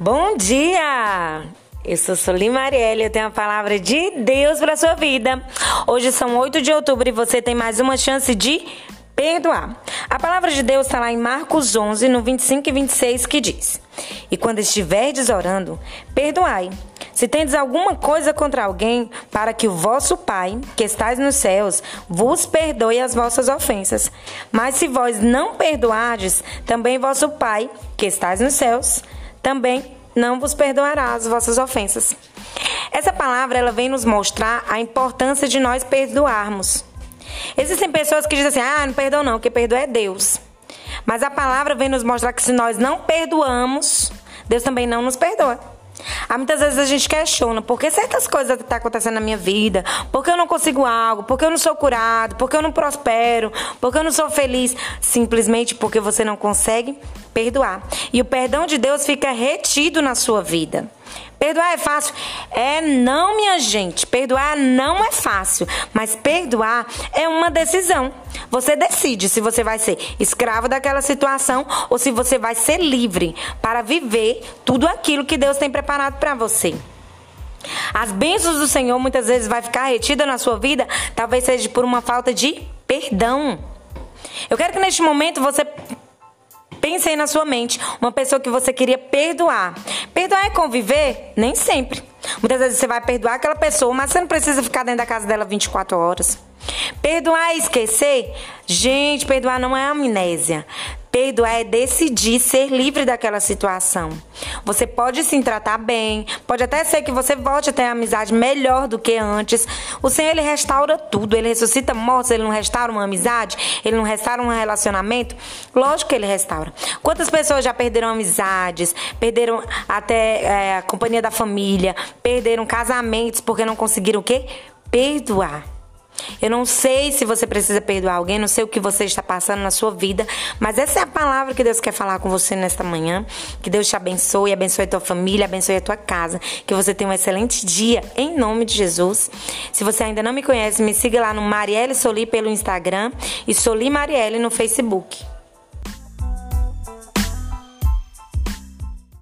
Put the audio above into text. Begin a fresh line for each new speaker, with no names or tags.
Bom dia! Eu sou Solim Marielle, eu tenho a palavra de Deus para sua vida. Hoje são 8 de outubro e você tem mais uma chance de perdoar. A palavra de Deus está lá em Marcos 11, no 25 e 26, que diz: E quando estiverdes orando, perdoai. Se tendes alguma coisa contra alguém, para que o vosso Pai, que estais nos céus, vos perdoe as vossas ofensas. Mas se vós não perdoardes, também vosso Pai, que estais nos céus, também não vos perdoará as vossas ofensas. Essa palavra ela vem nos mostrar a importância de nós perdoarmos. Existem pessoas que dizem assim: "Ah, não perdoa não, que perdoa é Deus". Mas a palavra vem nos mostrar que se nós não perdoamos, Deus também não nos perdoa. Há muitas vezes a gente questiona por que certas coisas estão tá acontecendo na minha vida, por que eu não consigo algo, por que eu não sou curado, por que eu não prospero, por que eu não sou feliz. Simplesmente porque você não consegue perdoar. E o perdão de Deus fica retido na sua vida. Perdoar é fácil? É não, minha gente. Perdoar não é fácil, mas perdoar é uma decisão. Você decide se você vai ser escravo daquela situação ou se você vai ser livre para viver tudo aquilo que Deus tem preparado para você. As bênçãos do Senhor muitas vezes vai ficar retida na sua vida, talvez seja por uma falta de perdão. Eu quero que neste momento você pense aí na sua mente uma pessoa que você queria perdoar. Perdoar é conviver? Nem sempre. Muitas vezes você vai perdoar aquela pessoa, mas você não precisa ficar dentro da casa dela 24 horas. Perdoar e esquecer? Gente, perdoar não é amnésia. Perdoar é decidir ser livre daquela situação. Você pode se tratar bem, pode até ser que você volte a ter amizade melhor do que antes. O Senhor, ele restaura tudo, ele ressuscita mortos, ele não restaura uma amizade, ele não restaura um relacionamento. Lógico que ele restaura. Quantas pessoas já perderam amizades, perderam até é, a companhia da família, perderam casamentos porque não conseguiram o quê? Perdoar. Eu não sei se você precisa perdoar alguém, não sei o que você está passando na sua vida, mas essa é a palavra que Deus quer falar com você nesta manhã. Que Deus te abençoe, abençoe a tua família, abençoe a tua casa. Que você tenha um excelente dia, em nome de Jesus. Se você ainda não me conhece, me siga lá no Marielle Soli pelo Instagram e Soli Marielle no Facebook.